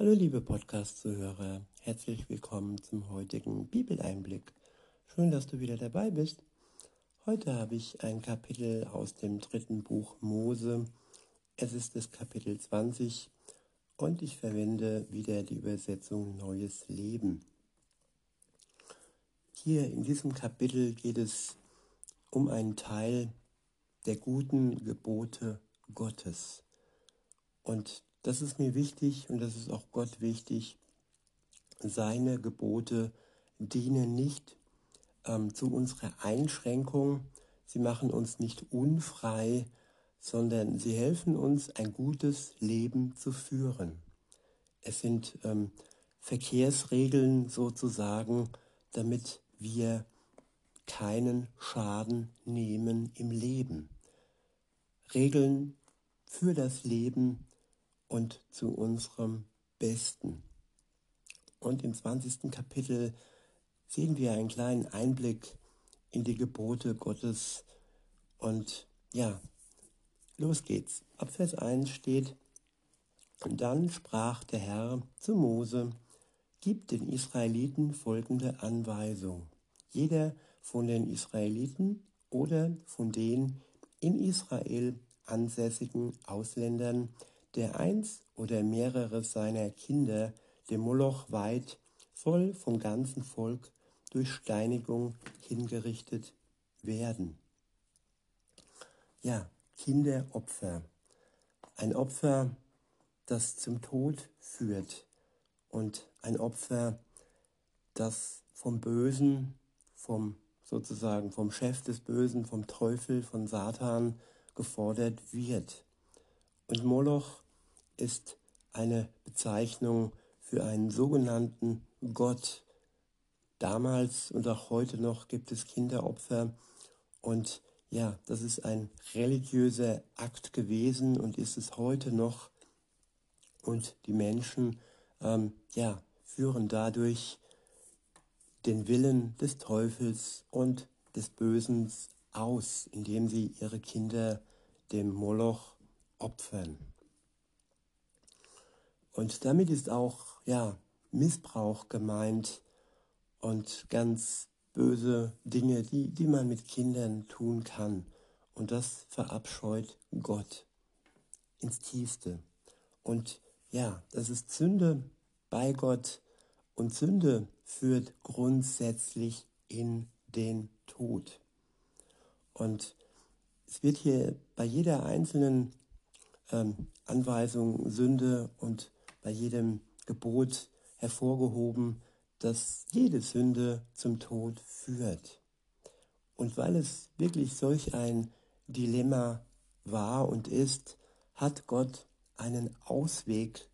Hallo liebe Podcast-Zuhörer, herzlich willkommen zum heutigen Bibeleinblick. Schön, dass du wieder dabei bist. Heute habe ich ein Kapitel aus dem dritten Buch Mose. Es ist das Kapitel 20 und ich verwende wieder die Übersetzung Neues Leben. Hier in diesem Kapitel geht es um einen Teil der guten Gebote Gottes. Und das ist mir wichtig und das ist auch Gott wichtig. Seine Gebote dienen nicht ähm, zu unserer Einschränkung, sie machen uns nicht unfrei, sondern sie helfen uns, ein gutes Leben zu führen. Es sind ähm, Verkehrsregeln sozusagen, damit wir keinen Schaden nehmen im Leben. Regeln für das Leben, und zu unserem Besten. Und im 20. Kapitel sehen wir einen kleinen Einblick in die Gebote Gottes. Und ja, los geht's. Ab Vers 1 steht, und dann sprach der Herr zu Mose, gib den Israeliten folgende Anweisung. Jeder von den Israeliten oder von den in Israel ansässigen Ausländern, der eins oder mehrere seiner Kinder dem Moloch weiht, soll vom ganzen Volk durch Steinigung hingerichtet werden. Ja, Kinderopfer. Ein Opfer, das zum Tod führt und ein Opfer, das vom Bösen, vom sozusagen vom Chef des Bösen, vom Teufel, von Satan gefordert wird. Und Moloch ist eine Bezeichnung für einen sogenannten Gott. Damals und auch heute noch gibt es Kinderopfer und ja, das ist ein religiöser Akt gewesen und ist es heute noch. Und die Menschen ähm, ja, führen dadurch den Willen des Teufels und des Bösen aus, indem sie ihre Kinder dem Moloch opfern. Und damit ist auch ja, Missbrauch gemeint und ganz böse Dinge, die, die man mit Kindern tun kann. Und das verabscheut Gott ins Tiefste. Und ja, das ist Sünde bei Gott und Sünde führt grundsätzlich in den Tod. Und es wird hier bei jeder einzelnen ähm, Anweisung Sünde und bei jedem Gebot hervorgehoben, dass jede Sünde zum Tod führt. Und weil es wirklich solch ein Dilemma war und ist, hat Gott einen Ausweg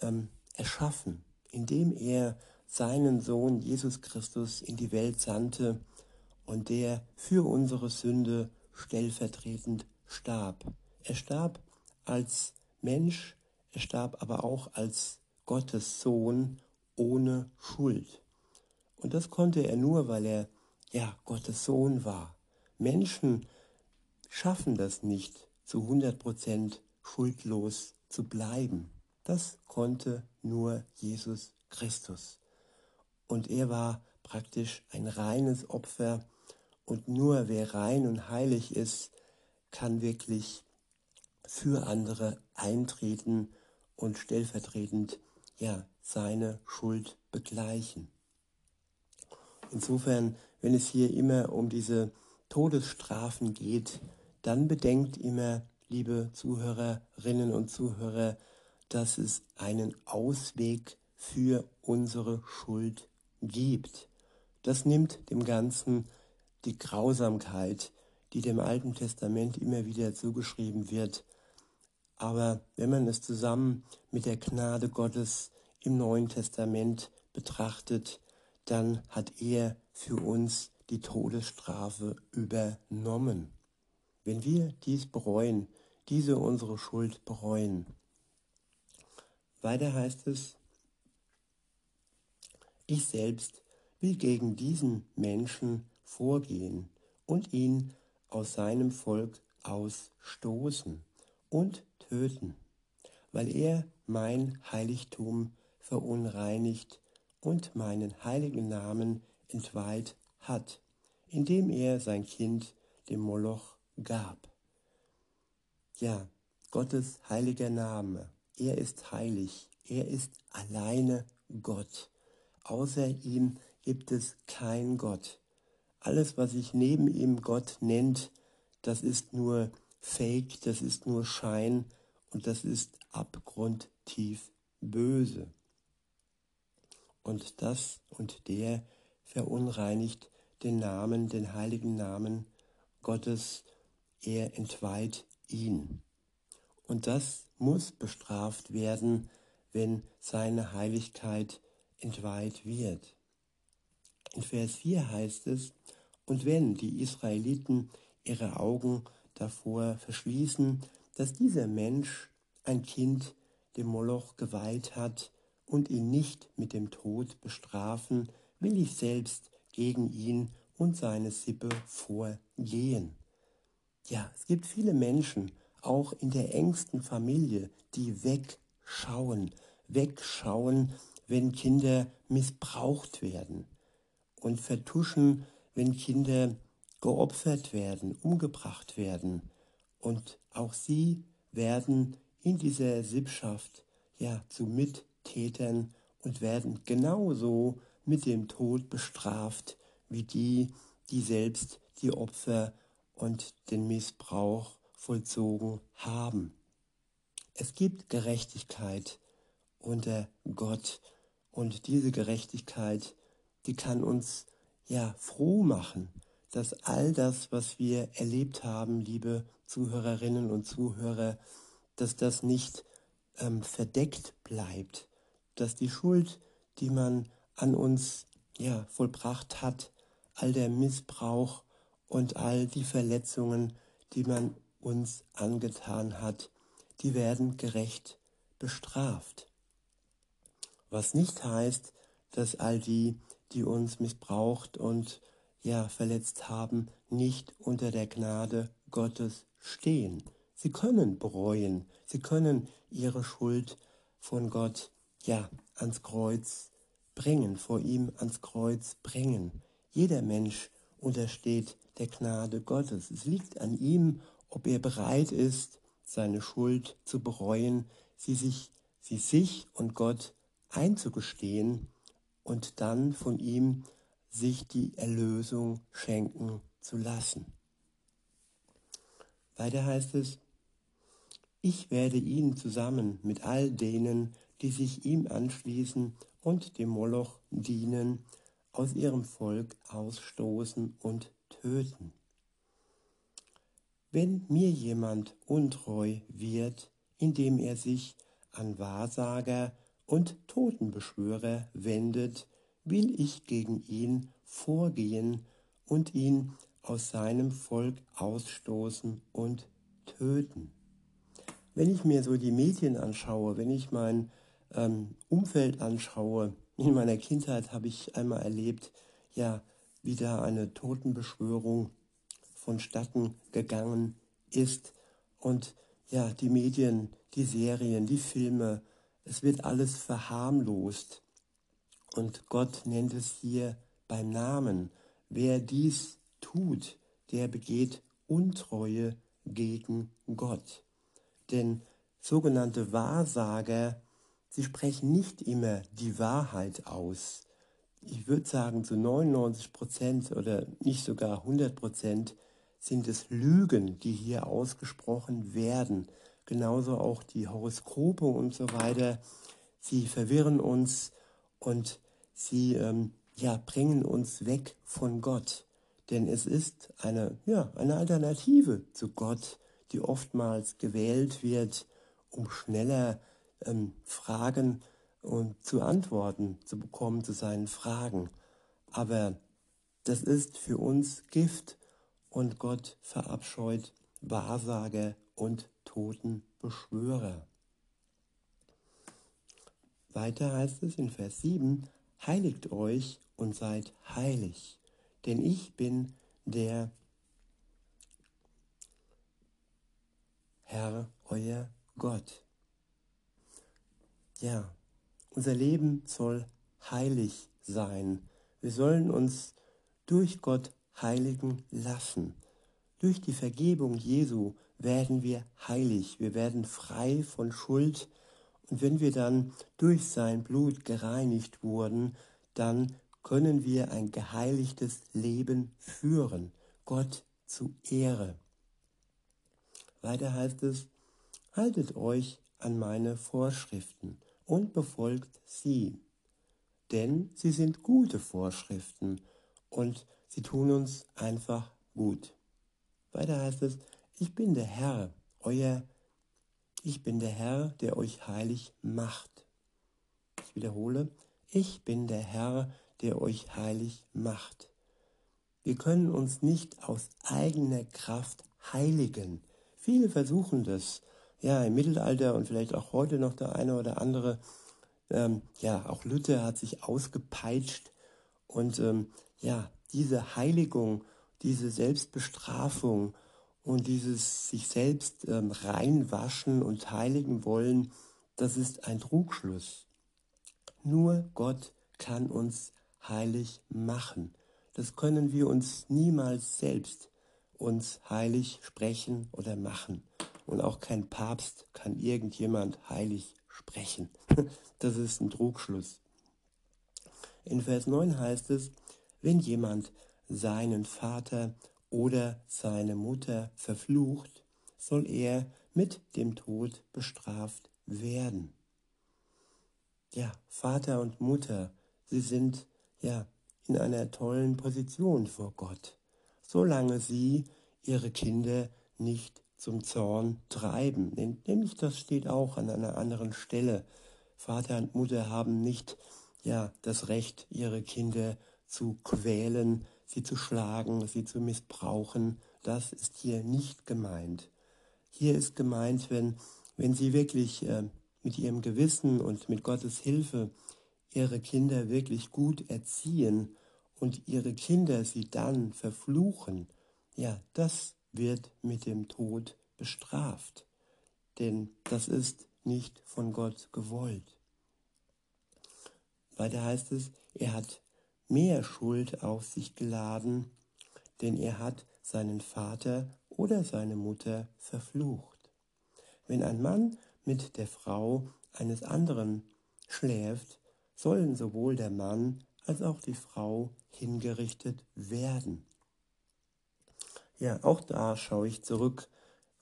ähm, erschaffen, indem er seinen Sohn Jesus Christus in die Welt sandte und der für unsere Sünde stellvertretend starb. Er starb als Mensch er starb aber auch als Gottes Sohn ohne Schuld. Und das konnte er nur, weil er ja Gottes Sohn war. Menschen schaffen das nicht, zu 100% schuldlos zu bleiben. Das konnte nur Jesus Christus. Und er war praktisch ein reines Opfer. Und nur wer rein und heilig ist, kann wirklich für andere eintreten und stellvertretend ja seine Schuld begleichen. Insofern, wenn es hier immer um diese Todesstrafen geht, dann bedenkt immer, liebe Zuhörerinnen und Zuhörer, dass es einen Ausweg für unsere Schuld gibt. Das nimmt dem Ganzen die Grausamkeit, die dem Alten Testament immer wieder zugeschrieben wird, aber wenn man es zusammen mit der Gnade Gottes im Neuen Testament betrachtet, dann hat er für uns die Todesstrafe übernommen. Wenn wir dies bereuen, diese unsere Schuld bereuen. Weiter heißt es, ich selbst will gegen diesen Menschen vorgehen und ihn aus seinem Volk ausstoßen und töten. weil er mein Heiligtum verunreinigt und meinen heiligen Namen entweiht hat, indem er sein Kind dem Moloch gab. Ja, Gottes heiliger Name, er ist heilig, er ist alleine Gott. Außer ihm gibt es kein Gott. Alles, was sich neben ihm Gott nennt, das ist nur Fake, das ist nur Schein und das ist abgrundtief böse. Und das und der verunreinigt den Namen, den heiligen Namen Gottes, er entweiht ihn. Und das muss bestraft werden, wenn seine Heiligkeit entweiht wird. In Vers 4 heißt es, und wenn die Israeliten ihre Augen davor verschließen, dass dieser Mensch ein Kind dem Moloch geweiht hat und ihn nicht mit dem Tod bestrafen, will ich selbst gegen ihn und seine Sippe vorgehen. Ja, es gibt viele Menschen, auch in der engsten Familie, die wegschauen, wegschauen, wenn Kinder missbraucht werden und vertuschen, wenn Kinder geopfert werden, umgebracht werden. Und auch sie werden in dieser Sippschaft ja zu Mittätern und werden genauso mit dem Tod bestraft wie die, die selbst die Opfer und den Missbrauch vollzogen haben. Es gibt Gerechtigkeit unter Gott und diese Gerechtigkeit, die kann uns ja froh machen, dass all das, was wir erlebt haben, liebe Zuhörerinnen und Zuhörer, dass das nicht ähm, verdeckt bleibt, dass die Schuld, die man an uns ja vollbracht hat, all der Missbrauch und all die Verletzungen, die man uns angetan hat, die werden gerecht bestraft. Was nicht heißt, dass all die, die uns missbraucht und ja verletzt haben, nicht unter der Gnade Gottes stehen. Sie können bereuen, sie können ihre Schuld von Gott ja ans Kreuz bringen, vor ihm ans Kreuz bringen. Jeder Mensch untersteht der Gnade Gottes. Es liegt an ihm, ob er bereit ist, seine Schuld zu bereuen, sie sich, sie sich und Gott einzugestehen und dann von ihm sich die Erlösung schenken zu lassen. Weiter heißt es, ich werde ihn zusammen mit all denen, die sich ihm anschließen und dem Moloch dienen, aus ihrem Volk ausstoßen und töten. Wenn mir jemand untreu wird, indem er sich an Wahrsager und Totenbeschwörer wendet, will ich gegen ihn vorgehen und ihn aus seinem Volk ausstoßen und töten. Wenn ich mir so die Medien anschaue, wenn ich mein ähm, Umfeld anschaue, in meiner Kindheit habe ich einmal erlebt, ja, wie da eine Totenbeschwörung vonstatten gegangen ist und ja, die Medien, die Serien, die Filme, es wird alles verharmlost. Und Gott nennt es hier beim Namen. Wer dies tut, der begeht Untreue gegen Gott. Denn sogenannte Wahrsager, sie sprechen nicht immer die Wahrheit aus. Ich würde sagen, zu 99 Prozent oder nicht sogar 100 Prozent sind es Lügen, die hier ausgesprochen werden. Genauso auch die Horoskope und so weiter. Sie verwirren uns und sie ähm, ja, bringen uns weg von Gott. Denn es ist eine, ja, eine Alternative zu Gott, die oftmals gewählt wird, um schneller ähm, Fragen und zu Antworten zu bekommen zu seinen Fragen. Aber das ist für uns Gift und Gott verabscheut Wahrsager und Totenbeschwörer. Weiter heißt es in Vers 7, Heiligt euch und seid heilig, denn ich bin der Herr, euer Gott. ja, unser Leben soll heilig sein. Wir sollen uns durch Gott heiligen lassen. Durch die Vergebung Jesu werden wir heilig, wir werden frei von Schuld und wenn wir dann durch sein Blut gereinigt wurden, dann können wir ein geheiligtes Leben führen, Gott zu Ehre. Weiter heißt es, haltet euch an meine Vorschriften und befolgt sie, denn sie sind gute Vorschriften und sie tun uns einfach gut. Weiter heißt es, ich bin der Herr, euer, ich bin der Herr, der euch heilig macht. Ich wiederhole, ich bin der Herr, der euch heilig macht. Wir können uns nicht aus eigener Kraft heiligen. Viele versuchen das. Ja, im Mittelalter und vielleicht auch heute noch der eine oder andere. Ähm, ja, auch Luther hat sich ausgepeitscht. Und ähm, ja, diese Heiligung, diese Selbstbestrafung und dieses sich selbst ähm, reinwaschen und heiligen wollen, das ist ein Trugschluss. Nur Gott kann uns heilig machen. Das können wir uns niemals selbst uns heilig sprechen oder machen. Und auch kein Papst kann irgendjemand heilig sprechen. Das ist ein Trugschluss. In Vers 9 heißt es, wenn jemand seinen Vater oder seine Mutter verflucht, soll er mit dem Tod bestraft werden. Ja, Vater und Mutter, sie sind ja in einer tollen Position vor Gott, solange sie ihre Kinder nicht zum Zorn treiben. Nämlich das steht auch an einer anderen Stelle. Vater und Mutter haben nicht ja das Recht, ihre Kinder zu quälen, sie zu schlagen, sie zu missbrauchen. Das ist hier nicht gemeint. Hier ist gemeint, wenn, wenn sie wirklich äh, mit ihrem Gewissen und mit Gottes Hilfe ihre Kinder wirklich gut erziehen und ihre Kinder sie dann verfluchen, ja, das wird mit dem Tod bestraft. Denn das ist nicht von Gott gewollt. Weiter heißt es, er hat mehr Schuld auf sich geladen, denn er hat seinen Vater oder seine Mutter verflucht. Wenn ein Mann mit der Frau eines anderen schläft, sollen sowohl der Mann als auch die Frau hingerichtet werden. Ja, auch da schaue ich zurück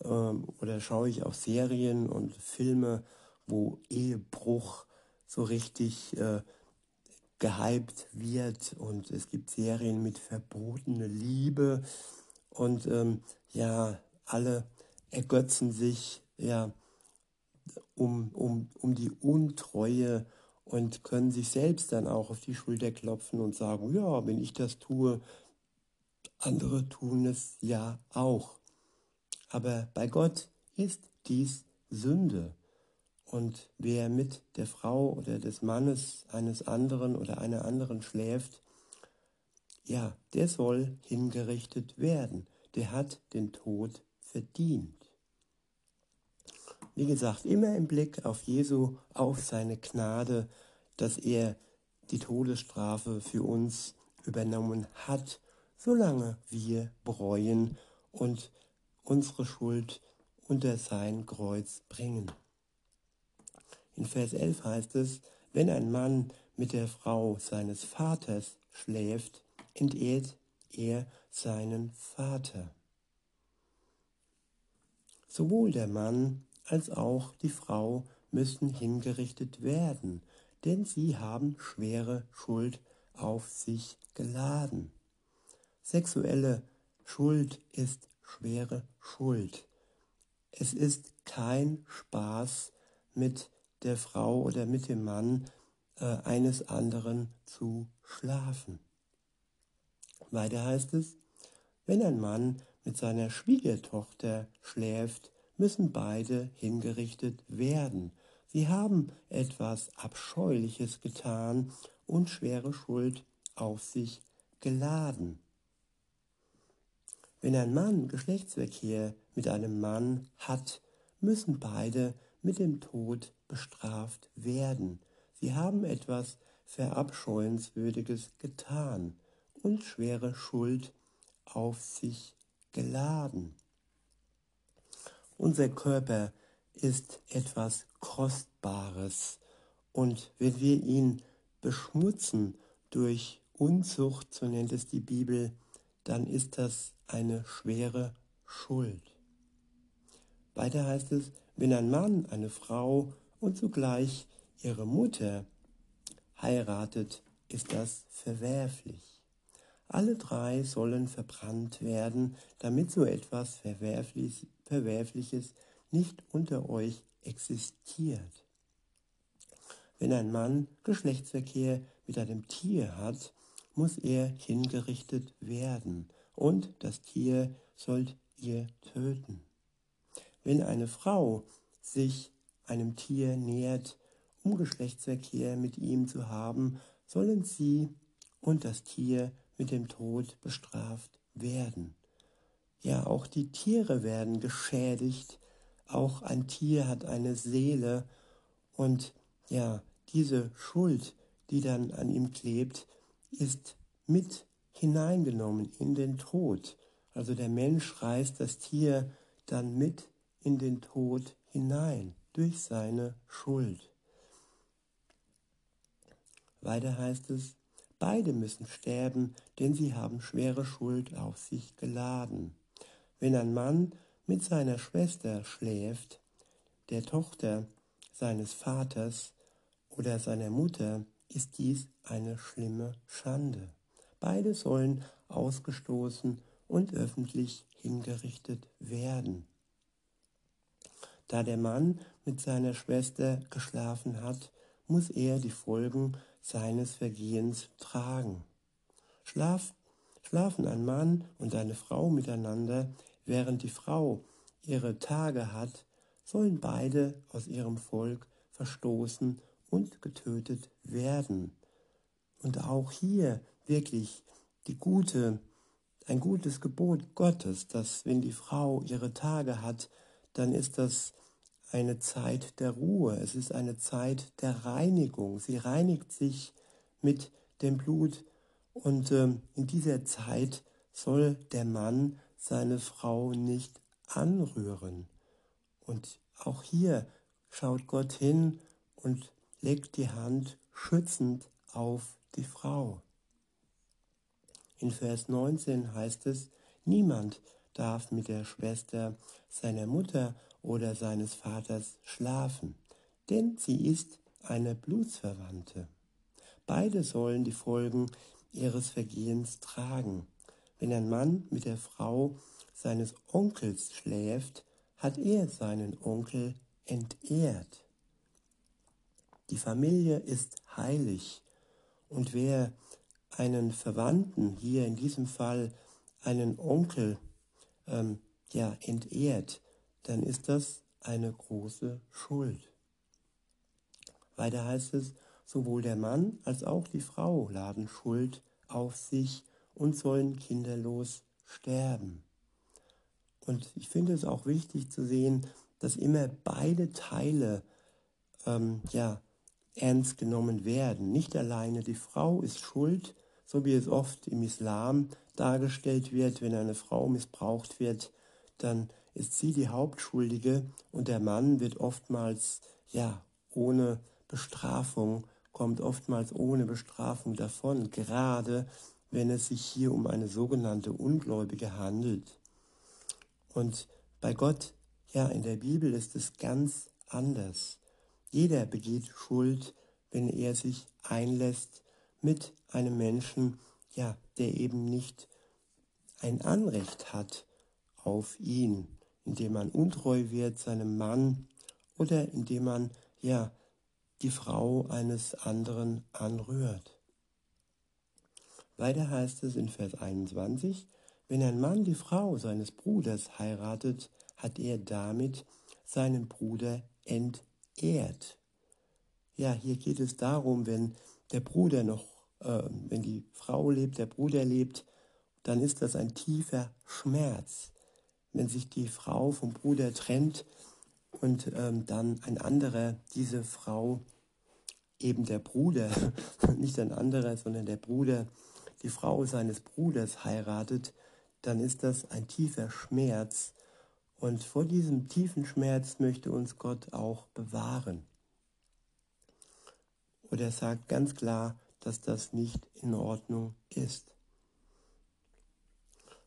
ähm, oder schaue ich auf Serien und Filme, wo Ehebruch so richtig äh, gehypt wird und es gibt Serien mit verbotene Liebe und ähm, ja, alle ergötzen sich ja um, um, um die Untreue und können sich selbst dann auch auf die Schulter klopfen und sagen, ja, wenn ich das tue, andere tun es ja auch. Aber bei Gott ist dies Sünde. Und wer mit der Frau oder des Mannes eines anderen oder einer anderen schläft, ja, der soll hingerichtet werden. Der hat den Tod verdient. Wie gesagt, immer im Blick auf Jesu, auf seine Gnade, dass er die Todesstrafe für uns übernommen hat, solange wir bereuen und unsere Schuld unter sein Kreuz bringen. In Vers 11 heißt es, wenn ein Mann mit der Frau seines Vaters schläft, entehrt er seinen Vater. Sowohl der Mann als auch die Frau müssen hingerichtet werden, denn sie haben schwere Schuld auf sich geladen. Sexuelle Schuld ist schwere Schuld. Es ist kein Spaß, mit der Frau oder mit dem Mann äh, eines anderen zu schlafen. Weiter heißt es, wenn ein Mann mit seiner Schwiegertochter schläft, müssen beide hingerichtet werden. Sie haben etwas Abscheuliches getan und schwere Schuld auf sich geladen. Wenn ein Mann Geschlechtsverkehr mit einem Mann hat, müssen beide mit dem Tod bestraft werden. Sie haben etwas Verabscheuenswürdiges getan und schwere Schuld auf sich geladen. Unser Körper ist etwas Kostbares und wenn wir ihn beschmutzen durch Unzucht, so nennt es die Bibel, dann ist das eine schwere Schuld. Weiter heißt es, wenn ein Mann eine Frau und zugleich ihre Mutter heiratet, ist das verwerflich. Alle drei sollen verbrannt werden, damit so etwas Verwerflich, Verwerfliches nicht unter euch existiert. Wenn ein Mann Geschlechtsverkehr mit einem Tier hat, muss er hingerichtet werden und das Tier sollt ihr töten. Wenn eine Frau sich einem Tier nähert, um Geschlechtsverkehr mit ihm zu haben, sollen sie und das Tier mit dem Tod bestraft werden. Ja, auch die Tiere werden geschädigt, auch ein Tier hat eine Seele und ja, diese Schuld, die dann an ihm klebt, ist mit hineingenommen in den Tod. Also der Mensch reißt das Tier dann mit in den Tod hinein durch seine Schuld. Weiter heißt es, beide müssen sterben, denn sie haben schwere Schuld auf sich geladen. Wenn ein Mann mit seiner Schwester schläft, der Tochter seines Vaters oder seiner Mutter, ist dies eine schlimme Schande. Beide sollen ausgestoßen und öffentlich hingerichtet werden. Da der Mann mit seiner Schwester geschlafen hat, muss er die Folgen seines Vergehens tragen. Schlaf, schlafen ein Mann und eine Frau miteinander, während die Frau ihre Tage hat, sollen beide aus ihrem Volk verstoßen und getötet werden. Und auch hier wirklich die gute, ein gutes Gebot Gottes, dass wenn die Frau ihre Tage hat, dann ist das eine Zeit der Ruhe, es ist eine Zeit der Reinigung. Sie reinigt sich mit dem Blut und äh, in dieser Zeit soll der Mann seine Frau nicht anrühren. Und auch hier schaut Gott hin und legt die Hand schützend auf die Frau. In Vers 19 heißt es, niemand darf mit der Schwester seiner Mutter oder seines Vaters schlafen, denn sie ist eine Blutsverwandte. Beide sollen die Folgen ihres Vergehens tragen. Wenn ein Mann mit der Frau seines Onkels schläft, hat er seinen Onkel entehrt. Die Familie ist heilig und wer einen Verwandten, hier in diesem Fall einen Onkel, ähm, ja, entehrt, dann ist das eine große Schuld. Weiter heißt es, sowohl der Mann als auch die Frau laden Schuld auf sich und sollen kinderlos sterben. Und ich finde es auch wichtig zu sehen, dass immer beide Teile ähm, ja, ernst genommen werden. Nicht alleine die Frau ist schuld, so wie es oft im Islam dargestellt wird, wenn eine Frau missbraucht wird, dann ist sie die Hauptschuldige und der Mann wird oftmals, ja, ohne Bestrafung, kommt oftmals ohne Bestrafung davon, gerade wenn es sich hier um eine sogenannte Ungläubige handelt. Und bei Gott, ja, in der Bibel ist es ganz anders. Jeder begeht Schuld, wenn er sich einlässt mit einem Menschen, ja, der eben nicht ein Anrecht hat auf ihn, indem man untreu wird seinem Mann oder indem man, ja, die Frau eines anderen anrührt. Weiter heißt es in Vers 21, wenn ein Mann die Frau seines Bruders heiratet, hat er damit seinen Bruder entdeckt ehrt. Ja, hier geht es darum, wenn der Bruder noch, äh, wenn die Frau lebt, der Bruder lebt, dann ist das ein tiefer Schmerz. Wenn sich die Frau vom Bruder trennt und ähm, dann ein anderer diese Frau, eben der Bruder, nicht ein anderer, sondern der Bruder, die Frau seines Bruders heiratet, dann ist das ein tiefer Schmerz. Und vor diesem tiefen Schmerz möchte uns Gott auch bewahren. Und er sagt ganz klar, dass das nicht in Ordnung ist.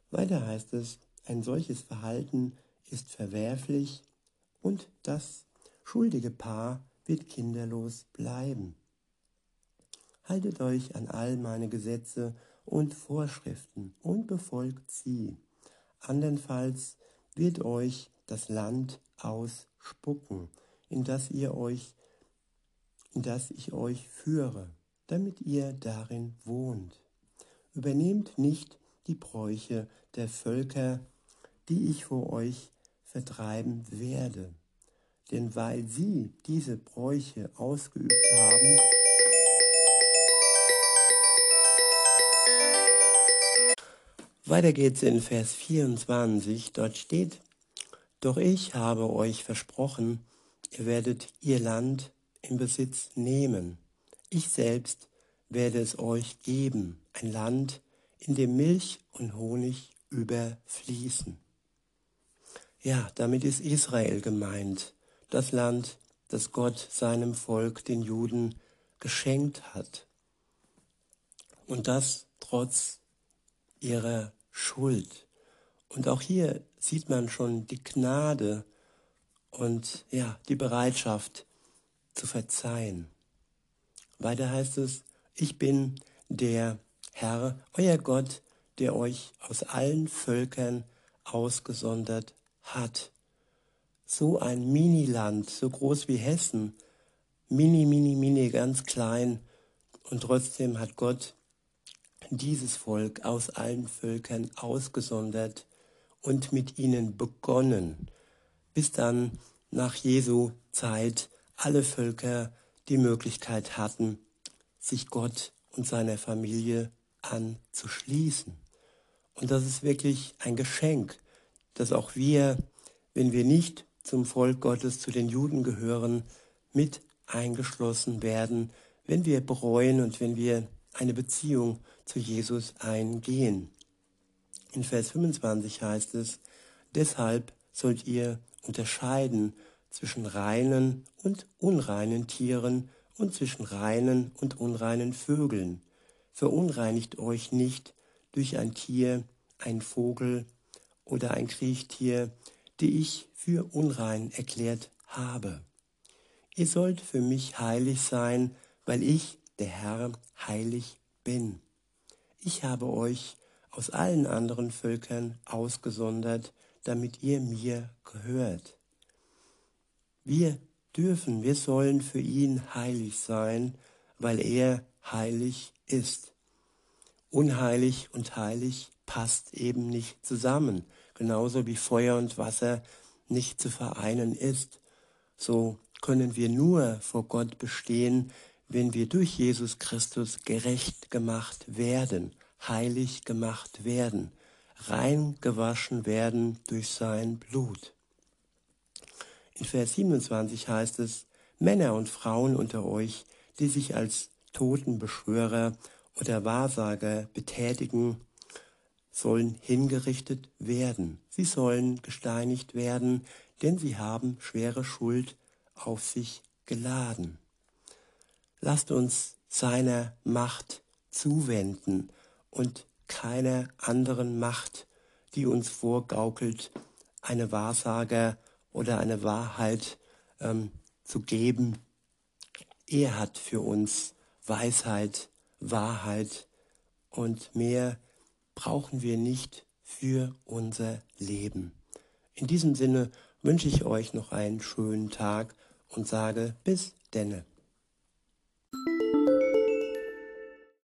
Weiter heißt es, ein solches Verhalten ist verwerflich und das schuldige Paar wird kinderlos bleiben. Haltet euch an all meine Gesetze und Vorschriften und befolgt sie. Andernfalls wird euch das Land ausspucken, in das ihr euch, das ich euch führe, damit ihr darin wohnt. Übernehmt nicht die Bräuche der Völker, die ich vor euch vertreiben werde. Denn weil sie diese Bräuche ausgeübt haben, Weiter geht's in Vers 24. Dort steht, Doch ich habe euch versprochen, ihr werdet ihr Land in Besitz nehmen. Ich selbst werde es euch geben, ein Land, in dem Milch und Honig überfließen. Ja, damit ist Israel gemeint, das Land, das Gott seinem Volk, den Juden, geschenkt hat. Und das trotz ihrer Schuld. Und auch hier sieht man schon die Gnade und ja, die Bereitschaft zu verzeihen. Weiter heißt es, ich bin der Herr, euer Gott, der euch aus allen Völkern ausgesondert hat. So ein Miniland, so groß wie Hessen, mini, mini, mini, ganz klein. Und trotzdem hat Gott dieses Volk aus allen Völkern ausgesondert und mit ihnen begonnen, bis dann nach Jesu Zeit alle Völker die Möglichkeit hatten, sich Gott und seiner Familie anzuschließen. Und das ist wirklich ein Geschenk, dass auch wir, wenn wir nicht zum Volk Gottes, zu den Juden gehören, mit eingeschlossen werden, wenn wir bereuen und wenn wir eine Beziehung zu Jesus eingehen. In Vers 25 heißt es, deshalb sollt ihr unterscheiden zwischen reinen und unreinen Tieren und zwischen reinen und unreinen Vögeln. Verunreinigt euch nicht durch ein Tier, ein Vogel oder ein Kriechtier, die ich für unrein erklärt habe. Ihr sollt für mich heilig sein, weil ich der Herr heilig bin. Ich habe euch aus allen anderen Völkern ausgesondert, damit ihr mir gehört. Wir dürfen, wir sollen für ihn heilig sein, weil er heilig ist. Unheilig und heilig passt eben nicht zusammen, genauso wie Feuer und Wasser nicht zu vereinen ist. So können wir nur vor Gott bestehen, wenn wir durch Jesus Christus gerecht gemacht werden, heilig gemacht werden, rein gewaschen werden durch sein Blut. In Vers 27 heißt es, Männer und Frauen unter euch, die sich als Totenbeschwörer oder Wahrsager betätigen, sollen hingerichtet werden. Sie sollen gesteinigt werden, denn sie haben schwere Schuld auf sich geladen. Lasst uns seiner Macht zuwenden und keiner anderen Macht, die uns vorgaukelt, eine Wahrsager oder eine Wahrheit ähm, zu geben. Er hat für uns Weisheit, Wahrheit und mehr brauchen wir nicht für unser Leben. In diesem Sinne wünsche ich euch noch einen schönen Tag und sage bis denne.